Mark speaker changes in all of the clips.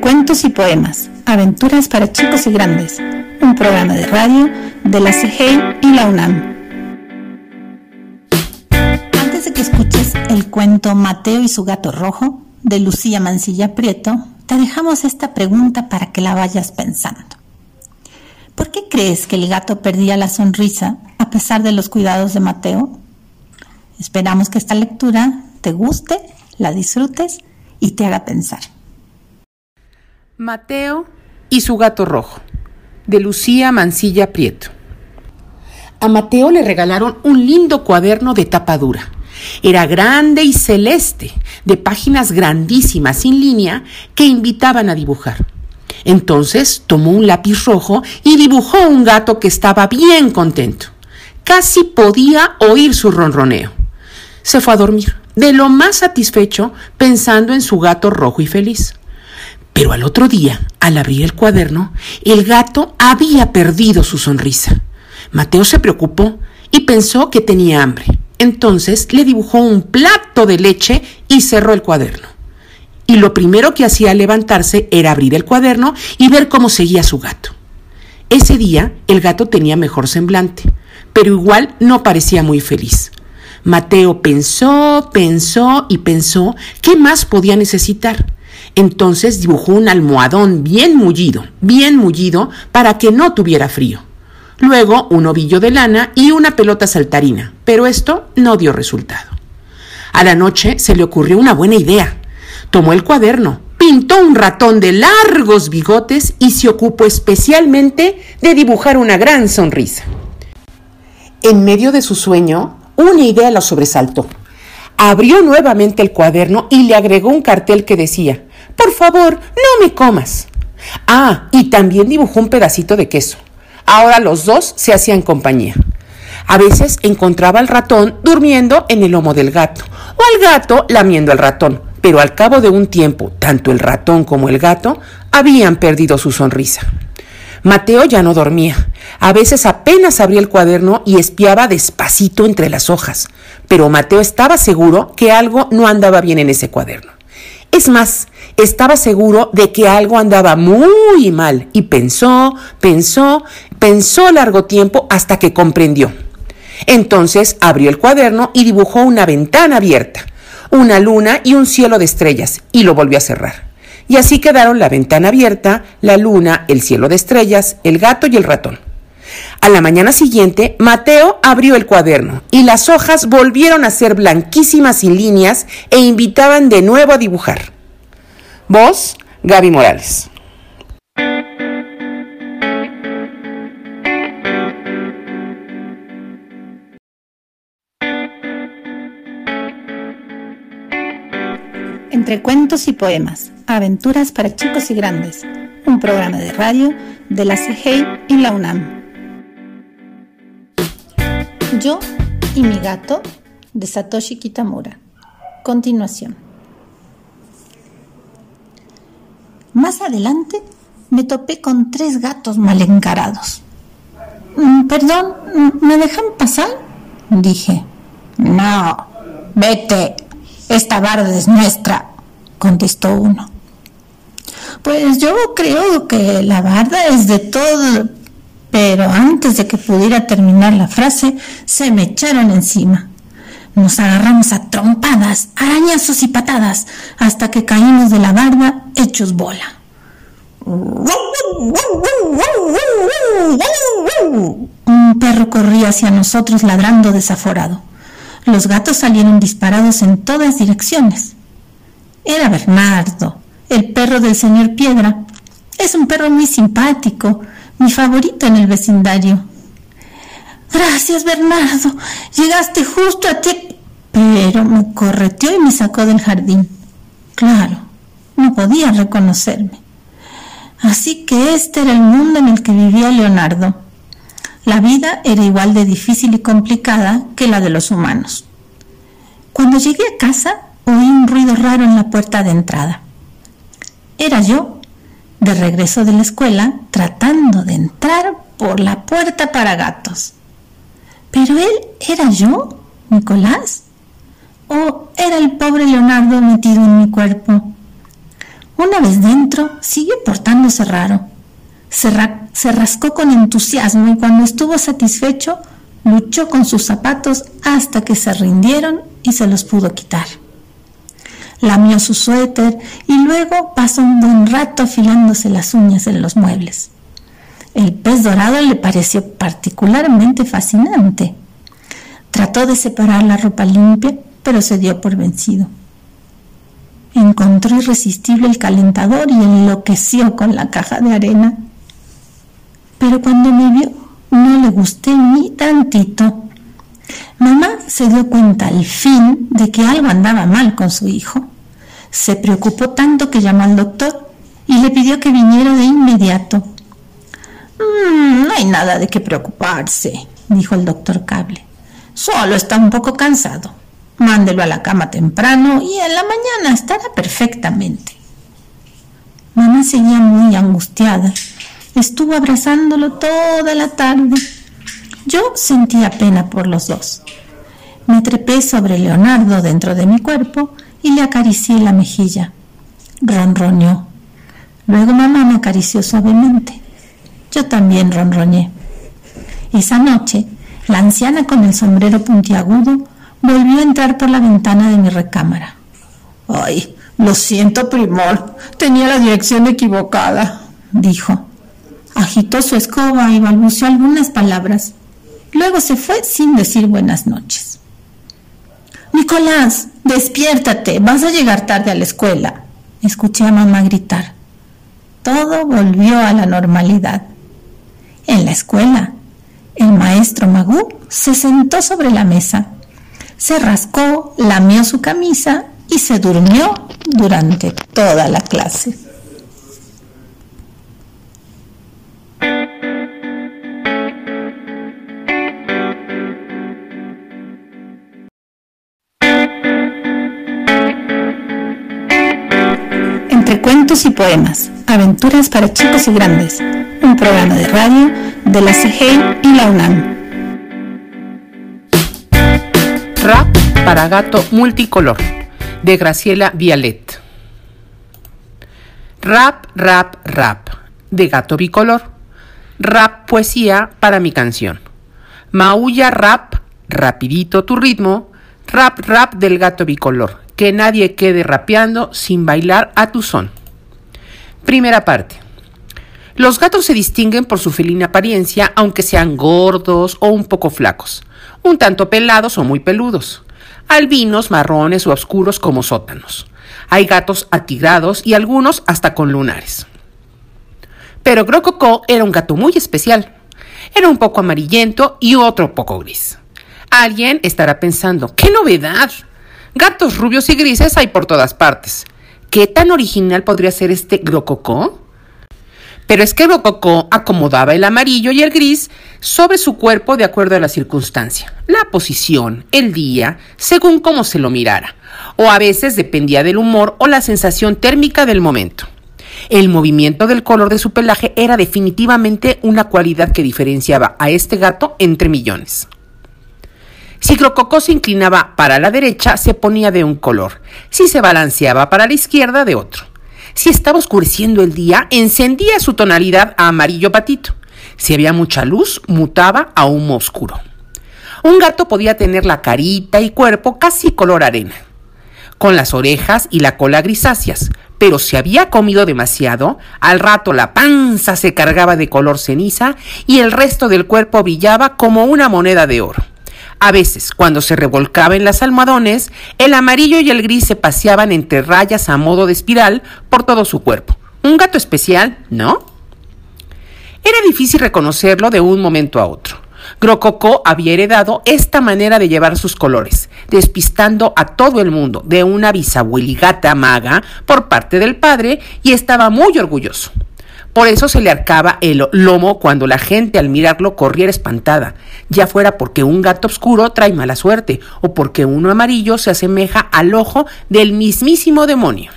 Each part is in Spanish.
Speaker 1: Cuentos y poemas, aventuras para chicos y grandes, un programa de radio de la CGI y la UNAM. Antes de que escuches el cuento Mateo y su gato rojo de Lucía Mancilla Prieto, te dejamos esta pregunta para que la vayas pensando. ¿Por qué crees que el gato perdía la sonrisa a pesar de los cuidados de Mateo? Esperamos que esta lectura te guste, la disfrutes y te haga pensar.
Speaker 2: Mateo y su gato rojo, de Lucía Mancilla Prieto. A Mateo le regalaron un lindo cuaderno de tapa dura. Era grande y celeste, de páginas grandísimas sin línea que invitaban a dibujar. Entonces tomó un lápiz rojo y dibujó un gato que estaba bien contento. Casi podía oír su ronroneo. Se fue a dormir, de lo más satisfecho, pensando en su gato rojo y feliz. Pero al otro día, al abrir el cuaderno, el gato había perdido su sonrisa. Mateo se preocupó y pensó que tenía hambre. Entonces le dibujó un plato de leche y cerró el cuaderno. Y lo primero que hacía al levantarse era abrir el cuaderno y ver cómo seguía su gato. Ese día el gato tenía mejor semblante, pero igual no parecía muy feliz. Mateo pensó, pensó y pensó qué más podía necesitar. Entonces dibujó un almohadón bien mullido, bien mullido, para que no tuviera frío. Luego un ovillo de lana y una pelota saltarina, pero esto no dio resultado. A la noche se le ocurrió una buena idea. Tomó el cuaderno, pintó un ratón de largos bigotes y se ocupó especialmente de dibujar una gran sonrisa. En medio de su sueño, una idea lo sobresaltó. Abrió nuevamente el cuaderno y le agregó un cartel que decía, por favor, no me comas. Ah, y también dibujó un pedacito de queso. Ahora los dos se hacían compañía. A veces encontraba al ratón durmiendo en el lomo del gato o al gato lamiendo al ratón, pero al cabo de un tiempo, tanto el ratón como el gato habían perdido su sonrisa. Mateo ya no dormía. A veces apenas abría el cuaderno y espiaba despacito entre las hojas, pero Mateo estaba seguro que algo no andaba bien en ese cuaderno. Es más, estaba seguro de que algo andaba muy mal y pensó, pensó, pensó largo tiempo hasta que comprendió. Entonces abrió el cuaderno y dibujó una ventana abierta, una luna y un cielo de estrellas y lo volvió a cerrar. Y así quedaron la ventana abierta, la luna, el cielo de estrellas, el gato y el ratón. A la mañana siguiente, Mateo abrió el cuaderno y las hojas volvieron a ser blanquísimas sin líneas e invitaban de nuevo a dibujar. Voz, Gaby Morales.
Speaker 1: Entre cuentos y poemas, aventuras para chicos y grandes, un programa de radio de la CGI y la UNAM. Yo y mi gato de Satoshi Kitamura. Continuación. Más adelante me topé con tres gatos mal encarados. Mm, perdón, ¿me dejan pasar? Dije. No, vete, esta barda es nuestra, contestó uno. Pues yo creo que la barda es de todo, pero antes de que pudiera terminar la frase, se me echaron encima. Nos agarramos a trompadas, arañazos y patadas, hasta que caímos de la barda hechos bola. Un perro corría hacia nosotros ladrando desaforado. Los gatos salieron disparados en todas direcciones. Era Bernardo, el perro del señor Piedra. Es un perro muy simpático, mi favorito en el vecindario. Gracias, Bernardo. Llegaste justo a ti. Pero me correteó y me sacó del jardín. Claro, no podía reconocerme. Así que este era el mundo en el que vivía Leonardo. La vida era igual de difícil y complicada que la de los humanos. Cuando llegué a casa, oí un ruido raro en la puerta de entrada. Era yo, de regreso de la escuela, tratando de entrar por la puerta para gatos. ¿Pero él era yo, Nicolás? ¿O era el pobre Leonardo metido en mi cuerpo? Una vez dentro, siguió portándose raro. Se, se rascó con entusiasmo y cuando estuvo satisfecho, luchó con sus zapatos hasta que se rindieron y se los pudo quitar. Lamió su suéter y luego pasó un buen rato afilándose las uñas en los muebles. El pez dorado le pareció particularmente fascinante. Trató de separar la ropa limpia, pero se dio por vencido. Encontró irresistible el calentador y enloqueció con la caja de arena. Pero cuando me vio, no le gusté ni tantito. Mamá se dio cuenta al fin de que algo andaba mal con su hijo. Se preocupó tanto que llamó al doctor y le pidió que viniera de inmediato. Mm, no hay nada de qué preocuparse, dijo el doctor Cable. Solo está un poco cansado. Mándelo a la cama temprano y en la mañana estará perfectamente. Mamá seguía muy angustiada. Estuvo abrazándolo toda la tarde. Yo sentía pena por los dos. Me trepé sobre Leonardo dentro de mi cuerpo y le acaricié la mejilla. Ronroñó. Luego mamá me acarició suavemente. Yo también ronroñé. Esa noche, la anciana con el sombrero puntiagudo volvió a entrar por la ventana de mi recámara. Ay, lo siento, primor. Tenía la dirección equivocada, dijo. Agitó su escoba y balbuceó algunas palabras. Luego se fue sin decir buenas noches. Nicolás, despiértate, vas a llegar tarde a la escuela. Escuché a mamá gritar. Todo volvió a la normalidad. En la escuela, el maestro Magú se sentó sobre la mesa, se rascó, lamió su camisa y se durmió durante toda la clase. Y poemas, aventuras para chicos y grandes, un programa de radio de la CGI y la UNAM.
Speaker 2: Rap para gato multicolor, de Graciela Vialet. Rap, rap, rap, de gato bicolor. Rap poesía para mi canción. Maulla rap, rapidito tu ritmo. Rap, rap del gato bicolor. Que nadie quede rapeando sin bailar a tu son. Primera parte. Los gatos se distinguen por su felina apariencia, aunque sean gordos o un poco flacos, un tanto pelados o muy peludos, albinos, marrones o oscuros como sótanos. Hay gatos atigrados y algunos hasta con lunares. Pero Grococó era un gato muy especial. Era un poco amarillento y otro poco gris. Alguien estará pensando, ¡qué novedad! Gatos rubios y grises hay por todas partes. ¿Qué tan original podría ser este Grococó? Pero es que Rococó acomodaba el amarillo y el gris sobre su cuerpo de acuerdo a la circunstancia, la posición, el día, según cómo se lo mirara, o a veces dependía del humor o la sensación térmica del momento. El movimiento del color de su pelaje era definitivamente una cualidad que diferenciaba a este gato entre millones. Si Rococó se inclinaba para la derecha, se ponía de un color. Si se balanceaba para la izquierda, de otro. Si estaba oscureciendo el día, encendía su tonalidad a amarillo patito. Si había mucha luz, mutaba a humo oscuro. Un gato podía tener la carita y cuerpo casi color arena, con las orejas y la cola grisáceas, pero si había comido demasiado, al rato la panza se cargaba de color ceniza y el resto del cuerpo brillaba como una moneda de oro. A veces, cuando se revolcaba en las almohadones, el amarillo y el gris se paseaban entre rayas a modo de espiral por todo su cuerpo. Un gato especial, ¿no? Era difícil reconocerlo de un momento a otro. Grococó había heredado esta manera de llevar sus colores, despistando a todo el mundo de una bisabueligata maga por parte del padre y estaba muy orgulloso. Por eso se le arcaba el lomo cuando la gente al mirarlo corriera espantada, ya fuera porque un gato oscuro trae mala suerte o porque uno amarillo se asemeja al ojo del mismísimo demonio.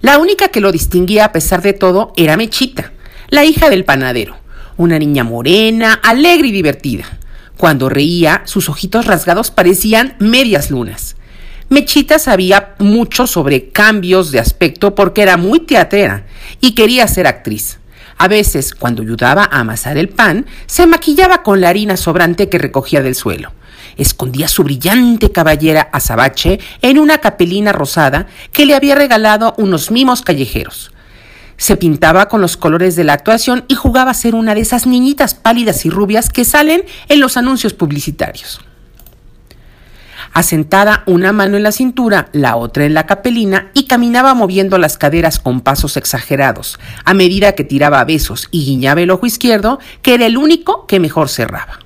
Speaker 2: La única que lo distinguía a pesar de todo era Mechita, la hija del panadero, una niña morena, alegre y divertida. Cuando reía, sus ojitos rasgados parecían medias lunas. Mechita sabía mucho sobre cambios de aspecto porque era muy teatrera y quería ser actriz. A veces, cuando ayudaba a amasar el pan, se maquillaba con la harina sobrante que recogía del suelo. Escondía su brillante caballera azabache en una capelina rosada que le había regalado unos mimos callejeros. Se pintaba con los colores de la actuación y jugaba a ser una de esas niñitas pálidas y rubias que salen en los anuncios publicitarios. Asentada una mano en la cintura, la otra en la capelina, y caminaba moviendo las caderas con pasos exagerados, a medida que tiraba besos y guiñaba el ojo izquierdo, que era el único que mejor cerraba.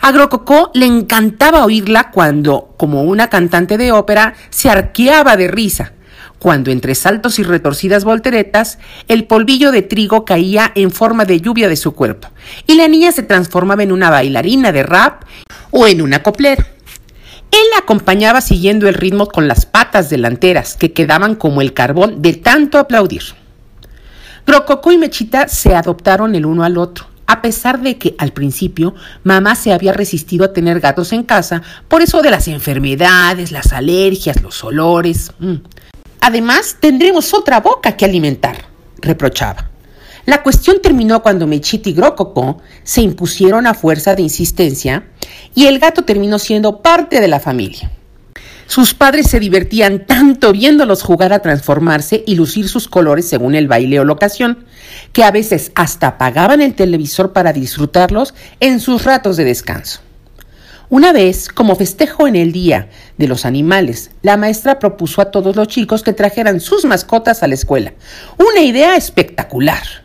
Speaker 2: A Grococó le encantaba oírla cuando, como una cantante de ópera, se arqueaba de risa, cuando entre saltos y retorcidas volteretas el polvillo de trigo caía en forma de lluvia de su cuerpo, y la niña se transformaba en una bailarina de rap o en una coplera. Él la acompañaba siguiendo el ritmo con las patas delanteras, que quedaban como el carbón de tanto aplaudir. Grococó y Mechita se adoptaron el uno al otro, a pesar de que al principio mamá se había resistido a tener gatos en casa por eso de las enfermedades, las alergias, los olores. Mm. Además, tendremos otra boca que alimentar, reprochaba. La cuestión terminó cuando Mechita y Grococo se impusieron a fuerza de insistencia y el gato terminó siendo parte de la familia. Sus padres se divertían tanto viéndolos jugar a transformarse y lucir sus colores según el baile o la ocasión, que a veces hasta apagaban el televisor para disfrutarlos en sus ratos de descanso. Una vez, como festejo en el Día de los Animales, la maestra propuso a todos los chicos que trajeran sus mascotas a la escuela. Una idea espectacular.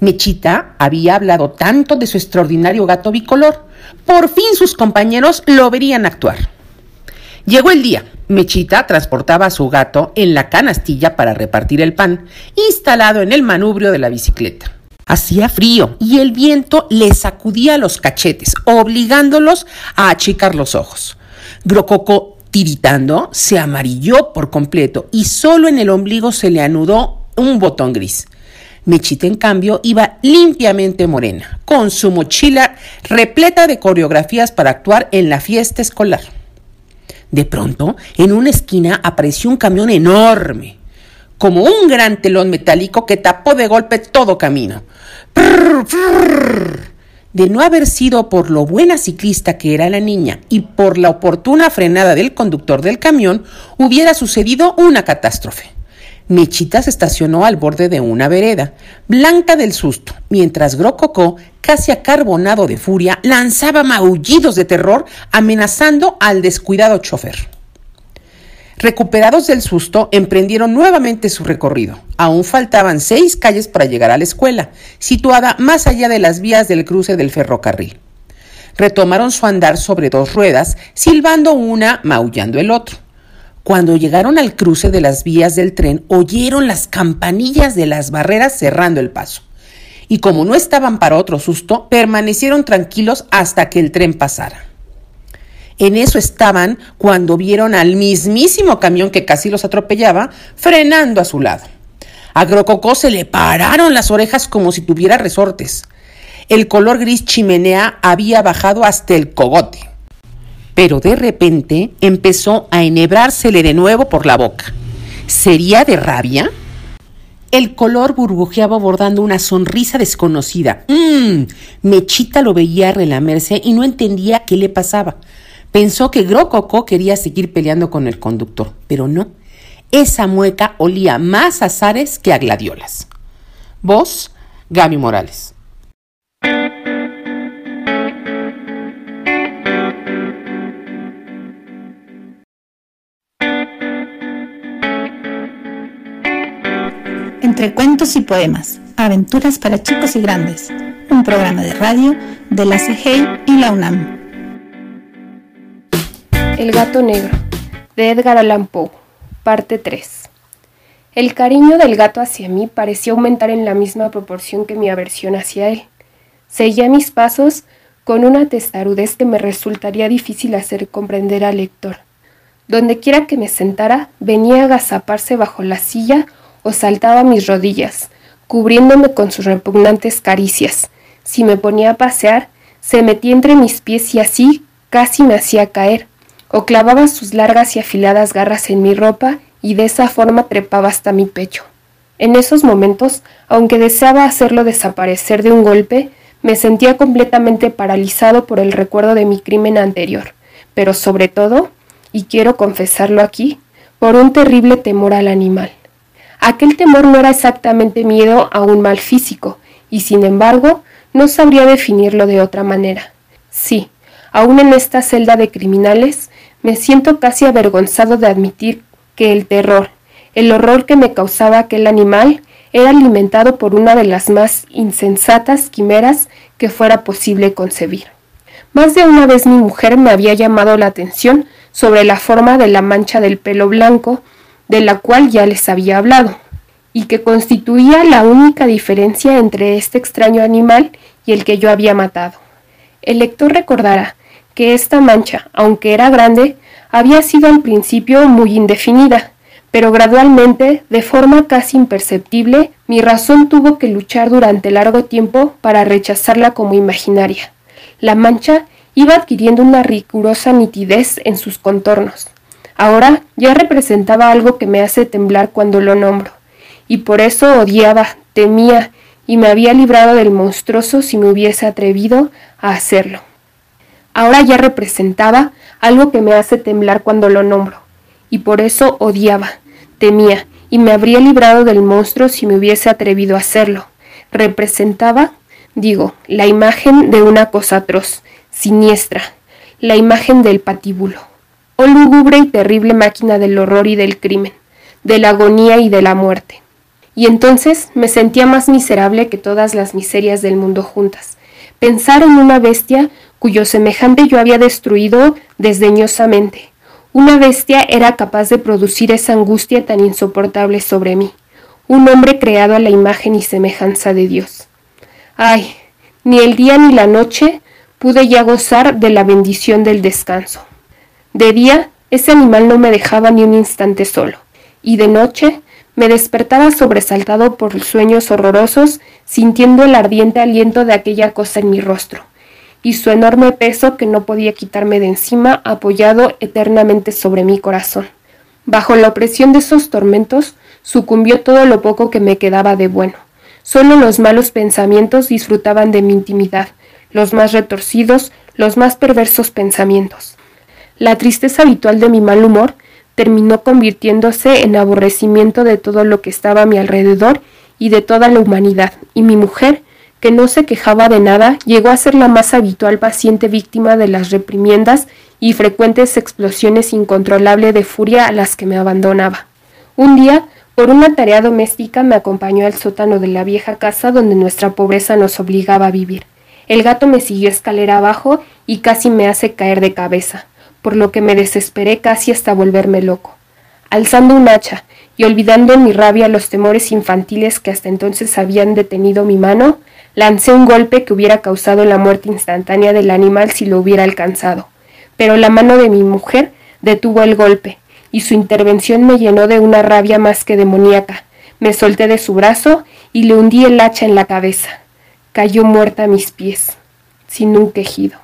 Speaker 2: Mechita había hablado tanto de su extraordinario gato bicolor. Por fin sus compañeros lo verían actuar. Llegó el día. Mechita transportaba a su gato en la canastilla para repartir el pan, instalado en el manubrio de la bicicleta. Hacía frío y el viento le sacudía los cachetes, obligándolos a achicar los ojos. Grococo, tiritando, se amarilló por completo y solo en el ombligo se le anudó un botón gris. Mechita, en cambio, iba limpiamente morena, con su mochila repleta de coreografías para actuar en la fiesta escolar. De pronto, en una esquina apareció un camión enorme, como un gran telón metálico que tapó de golpe todo camino. De no haber sido por lo buena ciclista que era la niña y por la oportuna frenada del conductor del camión, hubiera sucedido una catástrofe. Mechita se estacionó al borde de una vereda, blanca del susto, mientras Grococó, casi acarbonado de furia, lanzaba maullidos de terror amenazando al descuidado chofer. Recuperados del susto, emprendieron nuevamente su recorrido. Aún faltaban seis calles para llegar a la escuela, situada más allá de las vías del cruce del ferrocarril. Retomaron su andar sobre dos ruedas, silbando una, maullando el otro. Cuando llegaron al cruce de las vías del tren, oyeron las campanillas de las barreras cerrando el paso. Y como no estaban para otro susto, permanecieron tranquilos hasta que el tren pasara. En eso estaban cuando vieron al mismísimo camión que casi los atropellaba frenando a su lado. A Grococó se le pararon las orejas como si tuviera resortes. El color gris chimenea había bajado hasta el cogote. Pero de repente empezó a enhebrársele de nuevo por la boca. ¿Sería de rabia? El color burbujeaba bordando una sonrisa desconocida. Mmm. Mechita lo veía relamerse y no entendía qué le pasaba. Pensó que Grococo quería seguir peleando con el conductor, pero no. Esa mueca olía más azares que a gladiolas. Vos, Gaby Morales.
Speaker 1: Entre cuentos y poemas, aventuras para chicos y grandes, un programa de radio de la CGI y la UNAM.
Speaker 3: El gato negro, de Edgar Allan Poe, parte 3. El cariño del gato hacia mí parecía aumentar en la misma proporción que mi aversión hacia él. Seguía mis pasos con una testarudez que me resultaría difícil hacer comprender al lector. Donde quiera que me sentara, venía a agazaparse bajo la silla o saltaba a mis rodillas, cubriéndome con sus repugnantes caricias. Si me ponía a pasear, se metía entre mis pies y así casi me hacía caer o clavaba sus largas y afiladas garras en mi ropa y de esa forma trepaba hasta mi pecho. En esos momentos, aunque deseaba hacerlo desaparecer de un golpe, me sentía completamente paralizado por el recuerdo de mi crimen anterior, pero sobre todo, y quiero confesarlo aquí, por un terrible temor al animal. Aquel temor no era exactamente miedo a un mal físico, y sin embargo, no sabría definirlo de otra manera. Sí, aún en esta celda de criminales, me siento casi avergonzado de admitir que el terror, el horror que me causaba aquel animal, era alimentado por una de las más insensatas quimeras que fuera posible concebir. Más de una vez mi mujer me había llamado la atención sobre la forma de la mancha del pelo blanco, de la cual ya les había hablado, y que constituía la única diferencia entre este extraño animal y el que yo había matado. El lector recordará que esta mancha, aunque era grande, había sido al principio muy indefinida, pero gradualmente, de forma casi imperceptible, mi razón tuvo que luchar durante largo tiempo para rechazarla como imaginaria. La mancha iba adquiriendo una rigurosa nitidez en sus contornos. Ahora ya representaba algo que me hace temblar cuando lo nombro, y por eso odiaba, temía, y me había librado del monstruoso si me hubiese atrevido a hacerlo. Ahora ya representaba algo que me hace temblar cuando lo nombro, y por eso odiaba, temía, y me habría librado del monstruo si me hubiese atrevido a hacerlo. Representaba, digo, la imagen de una cosa atroz, siniestra, la imagen del patíbulo. Oh lúgubre y terrible máquina del horror y del crimen, de la agonía y de la muerte. Y entonces me sentía más miserable que todas las miserias del mundo juntas. Pensar en una bestia cuyo semejante yo había destruido desdeñosamente. Una bestia era capaz de producir esa angustia tan insoportable sobre mí. Un hombre creado a la imagen y semejanza de Dios. Ay, ni el día ni la noche pude ya gozar de la bendición del descanso. De día, ese animal no me dejaba ni un instante solo, y de noche me despertaba sobresaltado por sueños horrorosos, sintiendo el ardiente aliento de aquella cosa en mi rostro, y su enorme peso que no podía quitarme de encima apoyado eternamente sobre mi corazón. Bajo la opresión de esos tormentos sucumbió todo lo poco que me quedaba de bueno. Solo los malos pensamientos disfrutaban de mi intimidad, los más retorcidos, los más perversos pensamientos. La tristeza habitual de mi mal humor terminó convirtiéndose en aborrecimiento de todo lo que estaba a mi alrededor y de toda la humanidad, y mi mujer, que no se quejaba de nada, llegó a ser la más habitual paciente víctima de las reprimiendas y frecuentes explosiones incontrolables de furia a las que me abandonaba. Un día, por una tarea doméstica, me acompañó al sótano de la vieja casa donde nuestra pobreza nos obligaba a vivir. El gato me siguió escalera abajo y casi me hace caer de cabeza, por lo que me desesperé casi hasta volverme loco. Alzando un hacha y olvidando en mi rabia los temores infantiles que hasta entonces habían detenido mi mano, lancé un golpe que hubiera causado la muerte instantánea del animal si lo hubiera alcanzado. Pero la mano de mi mujer detuvo el golpe, y su intervención me llenó de una rabia más que demoníaca. Me solté de su brazo y le hundí el hacha en la cabeza cayó muerta a mis pies, sin un quejido.